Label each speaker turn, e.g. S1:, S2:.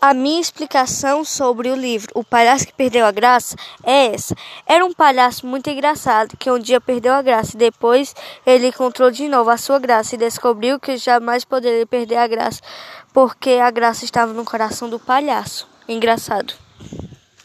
S1: A minha explicação sobre o livro O Palhaço que Perdeu a Graça é essa. Era um palhaço muito engraçado que um dia perdeu a graça e depois ele encontrou de novo a sua graça e descobriu que jamais poderia perder a graça porque a graça estava no coração do palhaço. Engraçado.